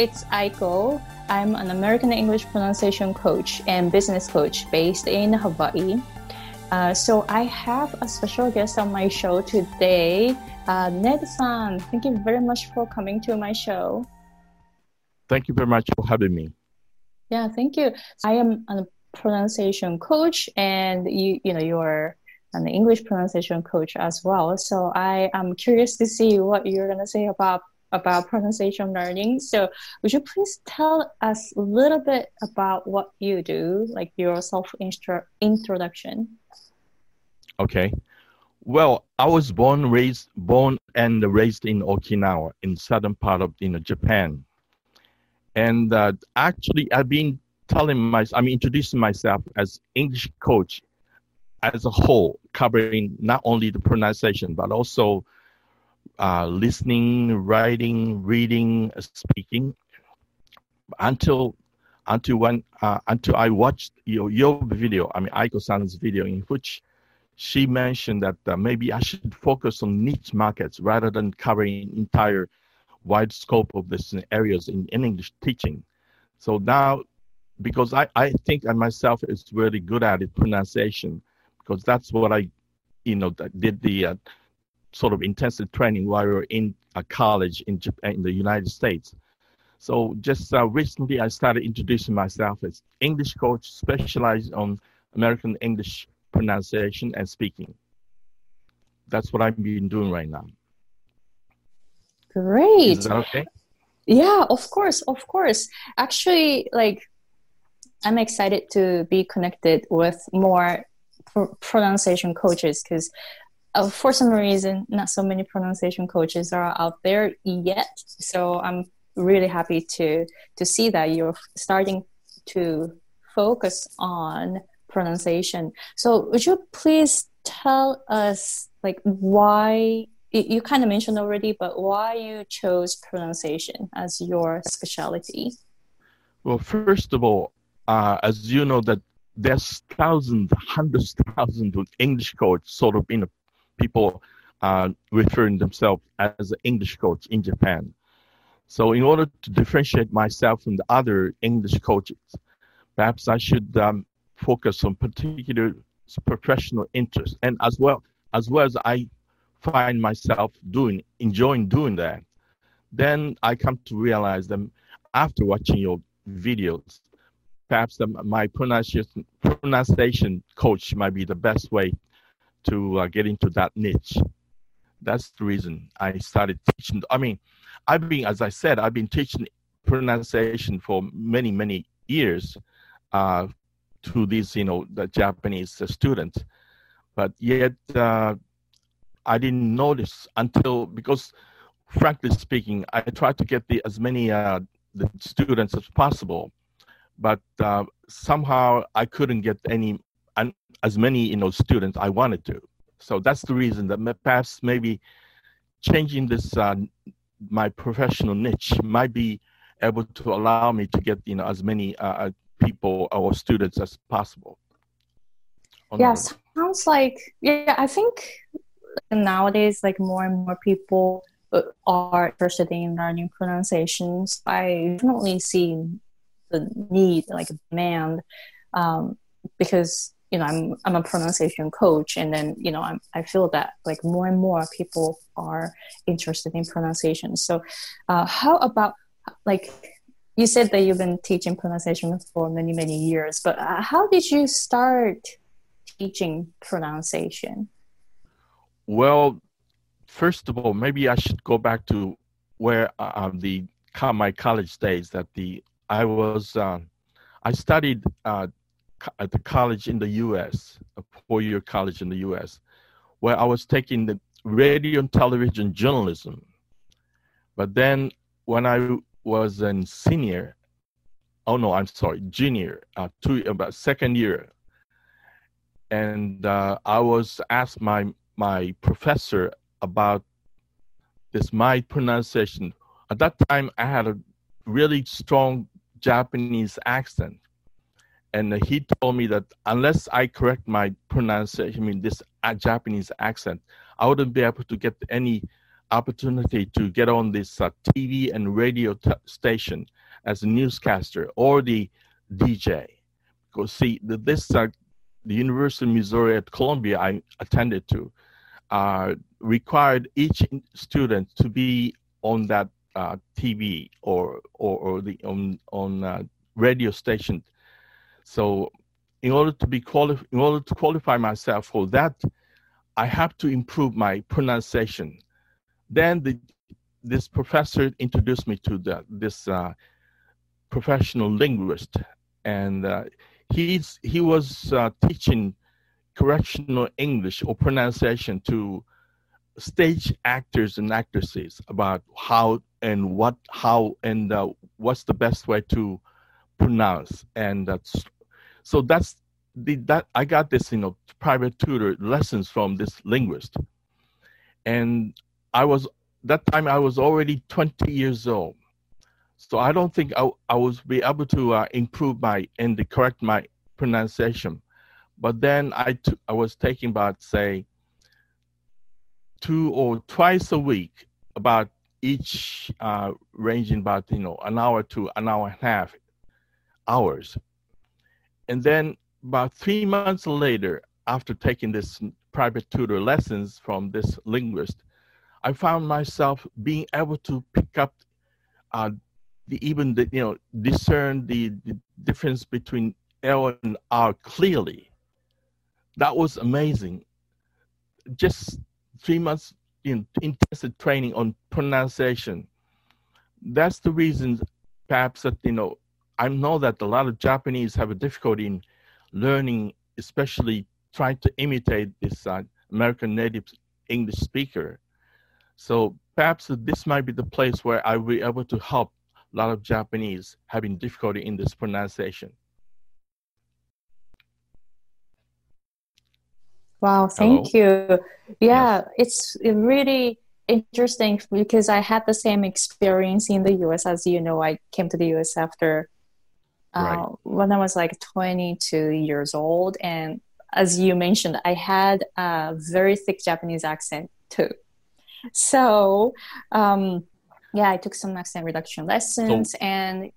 it's Aiko. I'm an American English pronunciation coach and business coach based in Hawaii. Uh, so I have a special guest on my show today, uh, Ned-san. Thank you very much for coming to my show. Thank you very much for having me. Yeah, thank you. I am a pronunciation coach, and you, you know, you're an English pronunciation coach as well. So I am curious to see what you're gonna say about about pronunciation learning. So, would you please tell us a little bit about what you do, like your self introduction? Okay. Well, I was born, raised, born and raised in Okinawa, in southern part of you know, Japan. And uh, actually, I've been telling myself, I'm introducing myself as English coach as a whole, covering not only the pronunciation but also uh, listening, writing, reading, speaking, until until when uh, until I watched your your video. I mean, Aiko-san's video in which she mentioned that uh, maybe I should focus on niche markets rather than covering entire wide scope of this areas in, in English teaching. So now, because I, I think I myself is really good at it, pronunciation, because that's what I, you know, did the uh, sort of intensive training while we were in a college in Japan, in the United States. So just uh, recently, I started introducing myself as English coach, specialized on American English pronunciation and speaking. That's what I've been doing right now. Great. Is that okay? Yeah, of course, of course. Actually, like, I'm excited to be connected with more pr- pronunciation coaches because uh, for some reason, not so many pronunciation coaches are out there yet. So I'm really happy to to see that you're starting to focus on pronunciation. So would you please tell us like why you kind of mentioned already, but why you chose pronunciation as your specialty? Well, first of all, uh, as you know, that there's thousands, hundreds, thousands of English coaches sort of in a people uh, referring themselves as an English coach in Japan. So, in order to differentiate myself from the other English coaches, perhaps I should um, focus on particular professional interests, and as well as well as I find myself doing, enjoying doing that. Then I come to realize that after watching your videos, perhaps the, my pronunciation pronunciation coach might be the best way to uh, get into that niche. That's the reason I started teaching. I mean, I've been, as I said, I've been teaching pronunciation for many, many years uh, to these, you know, the Japanese uh, students. But yet, uh, I didn't notice until because, frankly speaking, I tried to get the as many uh, the students as possible, but uh, somehow I couldn't get any as many you know students I wanted to. So that's the reason that perhaps maybe changing this uh, my professional niche might be able to allow me to get you know as many uh, uh people or students as possible. Yeah, sounds like yeah. I think nowadays, like more and more people uh, are interested in learning pronunciations. I definitely see the need, like a demand, um, because you know I'm I'm a pronunciation coach, and then you know I'm, I feel that like more and more people are interested in pronunciation. So, uh, how about like you said that you've been teaching pronunciation for many many years, but uh, how did you start teaching pronunciation? Well, first of all, maybe I should go back to where uh, um, the my college days. That the I was uh, I studied uh, at the college in the U.S., a four-year college in the U.S., where I was taking the radio and television journalism. But then when I was in senior, oh no, I'm sorry, junior, uh, two about second year, and uh, I was asked my my professor about this my pronunciation. At that time, I had a really strong Japanese accent and he told me that unless I correct my pronunciation, I mean this Japanese accent, I wouldn't be able to get any opportunity to get on this uh, TV and radio t- station as a newscaster or the DJ. Because see, the, this uh, the University of Missouri at Columbia I attended to uh, required each student to be on that uh, TV or, or, or the on on uh, radio station. So, in order to be quali- in order to qualify myself for that, I have to improve my pronunciation. Then the, this professor introduced me to the, this uh, professional linguist, and uh, he's he was uh, teaching correctional English or pronunciation to stage actors and actresses about how and what how and uh, what's the best way to pronounce and that's so that's the that i got this you know private tutor lessons from this linguist. And i was that time i was already 20 years old. So i don't think i, I was be able to uh, improve my and correct my pronunciation. But then I, t- I was taking about say two or twice a week about each uh, ranging about you know an hour to an hour and a half hours and then about three months later after taking this private tutor lessons from this linguist i found myself being able to pick up uh, the even the you know discern the, the difference between l and r clearly that was amazing just three months in intensive training on pronunciation. That's the reason, perhaps that you know, I know that a lot of Japanese have a difficulty in learning, especially trying to imitate this uh, American native English speaker. So perhaps this might be the place where I will be able to help a lot of Japanese having difficulty in this pronunciation. Wow, thank Hello? you. Yeah, yes. it's really interesting because I had the same experience in the US. As you know, I came to the US after uh, right. when I was like 22 years old. And as you mentioned, I had a very thick Japanese accent too. So, um, yeah, I took some accent reduction lessons so, and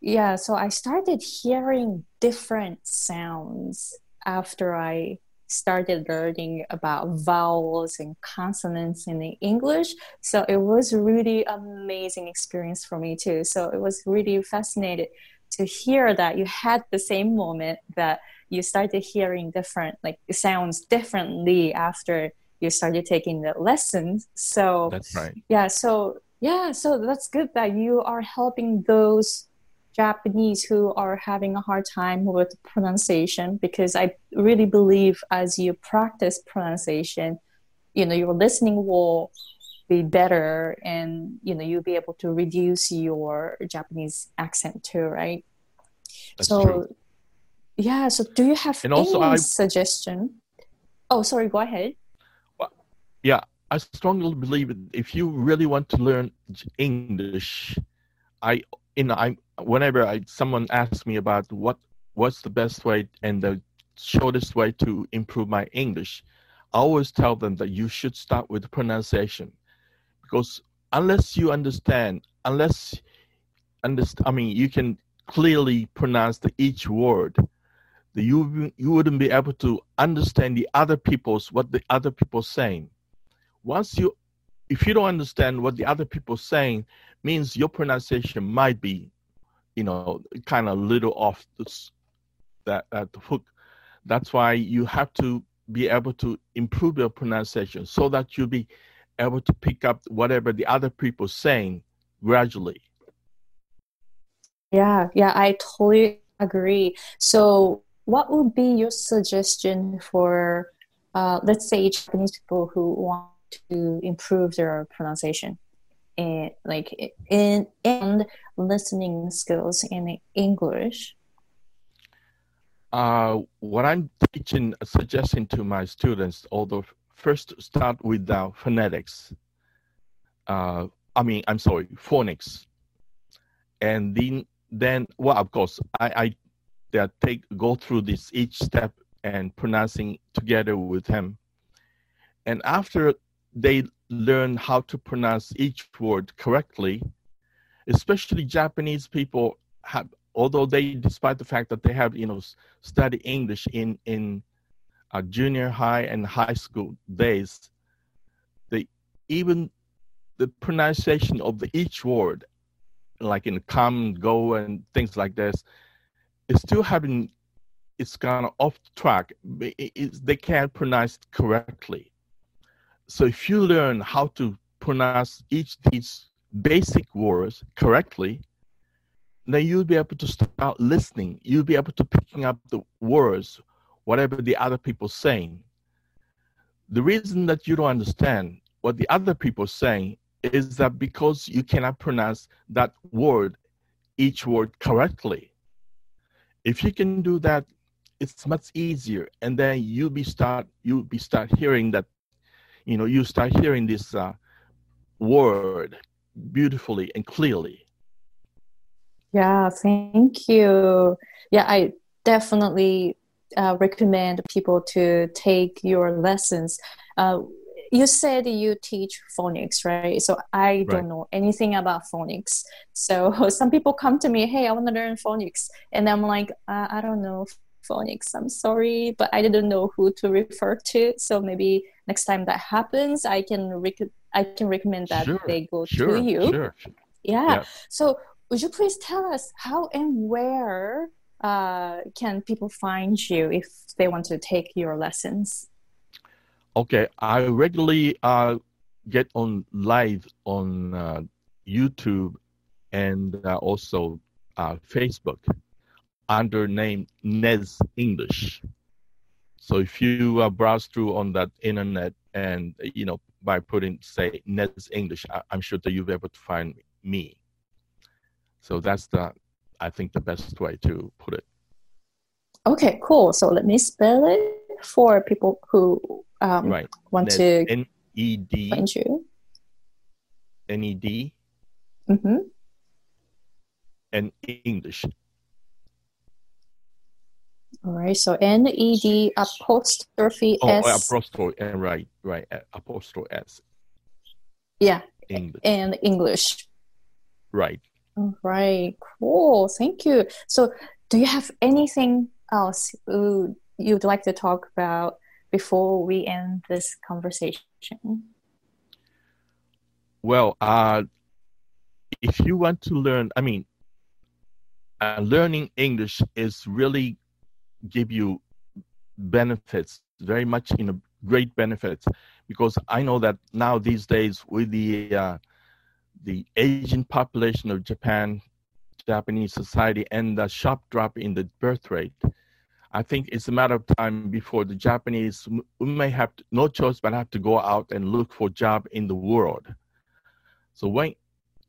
yeah, so I started hearing different sounds after I started learning about vowels and consonants in the English. So it was really amazing experience for me too. So it was really fascinating to hear that you had the same moment that you started hearing different like sounds differently after you started taking the lessons. So that's right. Yeah. So yeah. So that's good that you are helping those Japanese who are having a hard time with pronunciation because I really believe as you practice pronunciation, you know, your listening will be better and you know you'll be able to reduce your Japanese accent too, right? That's so true. yeah, so do you have and also any I, suggestion? Oh, sorry, go ahead. Well, yeah, I strongly believe if you really want to learn English, I you know I whenever I someone asks me about what what's the best way and the shortest way to improve my English, I always tell them that you should start with pronunciation, because unless you understand, unless understand, I mean, you can clearly pronounce the each word, the, you you wouldn't be able to understand the other people's what the other people saying. Once you, if you don't understand what the other people saying, means your pronunciation might be you know, kind of little off this, that, that hook. That's why you have to be able to improve your pronunciation so that you'll be able to pick up whatever the other people saying gradually. Yeah, yeah, I totally agree. So, what would be your suggestion for, uh, let's say, Japanese people who want to improve their pronunciation? and like in and listening skills in English? Uh, what I'm teaching, suggesting to my students, although first start with the phonetics. Uh, I mean, I'm sorry, phonics, and then then well, of course, I I take go through this each step and pronouncing together with him, and after they learn how to pronounce each word correctly, especially Japanese people have, although they, despite the fact that they have, you know, study English in in uh, junior high and high school days, the even the pronunciation of the each word, like in come, go, and things like this, is still having it's kind of off track. They can't pronounce it correctly. So if you learn how to pronounce each these basic words correctly, then you'll be able to start listening. You'll be able to picking up the words, whatever the other people saying. The reason that you don't understand what the other people saying is that because you cannot pronounce that word, each word correctly. If you can do that, it's much easier, and then you'll be start you'll be start hearing that, you know, you start hearing this uh, word beautifully and clearly. Yeah, thank you. Yeah, I definitely uh, recommend people to take your lessons. Uh, you said you teach phonics, right? So I don't know anything about phonics. So some people come to me, hey, I want to learn phonics. And I'm like, uh, I don't know phonics. I'm sorry, but I didn't know who to refer to. So maybe next time that happens, I can rec- I can recommend that sure, they go sure, to you. Sure. Yeah. yeah. So would you please tell us how and where uh, can people find you if they want to take your lessons? Okay, I regularly uh, get on live on uh, YouTube and uh, also uh, Facebook under name Ned's English. So if you uh, browse through on that internet and you know by putting say Ned's English, I, am sure that you'll be able to find me. So that's the I think the best way to put it. Okay, cool. So let me spell it for people who um, right. want to N E D find you. N E D. Mm-hmm. And English. All right. So N E D apostrophe oh, S. Oh, apostrophe. Right. Right. Apostrophe S. Yeah. English. And English. Right. All right. Cool. Thank you. So, do you have anything else you'd like to talk about before we end this conversation? Well, uh, if you want to learn, I mean, uh, learning English is really give you benefits, very much in a great benefits, because I know that now these days with the uh, the aging population of Japan, Japanese society, and the sharp drop in the birth rate, I think it's a matter of time before the Japanese may have to, no choice but have to go out and look for job in the world. So when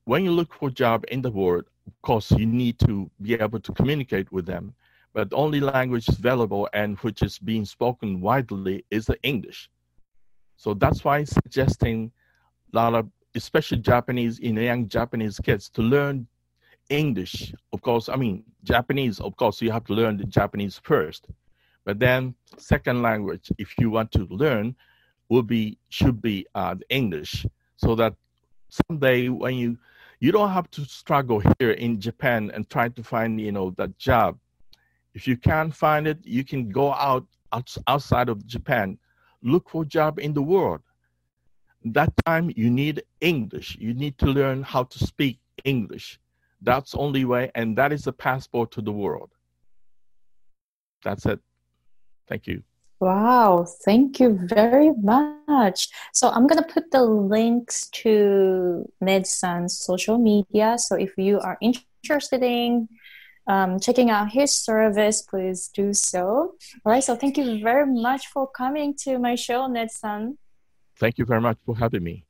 when you look for job in the world, of course you need to be able to communicate with them. But the only language available and which is being spoken widely is the English. So that's why I'm suggesting a lot of, especially Japanese, in young Japanese kids, to learn English, of course, I mean, Japanese, of course, you have to learn the Japanese first. But then, second language, if you want to learn, will be should be uh, English, so that someday when you you don't have to struggle here in Japan and try to find you know that job. If you can't find it, you can go out outside of Japan, look for job in the world. That time you need English. You need to learn how to speak English that's only way, and that is the passport to the world. That's it. Thank you. Wow, thank you very much. So I'm gonna put the links to Ned-san's social media. So if you are interested in um, checking out his service, please do so. All right. So thank you very much for coming to my show, Ned-san. Thank you very much for having me.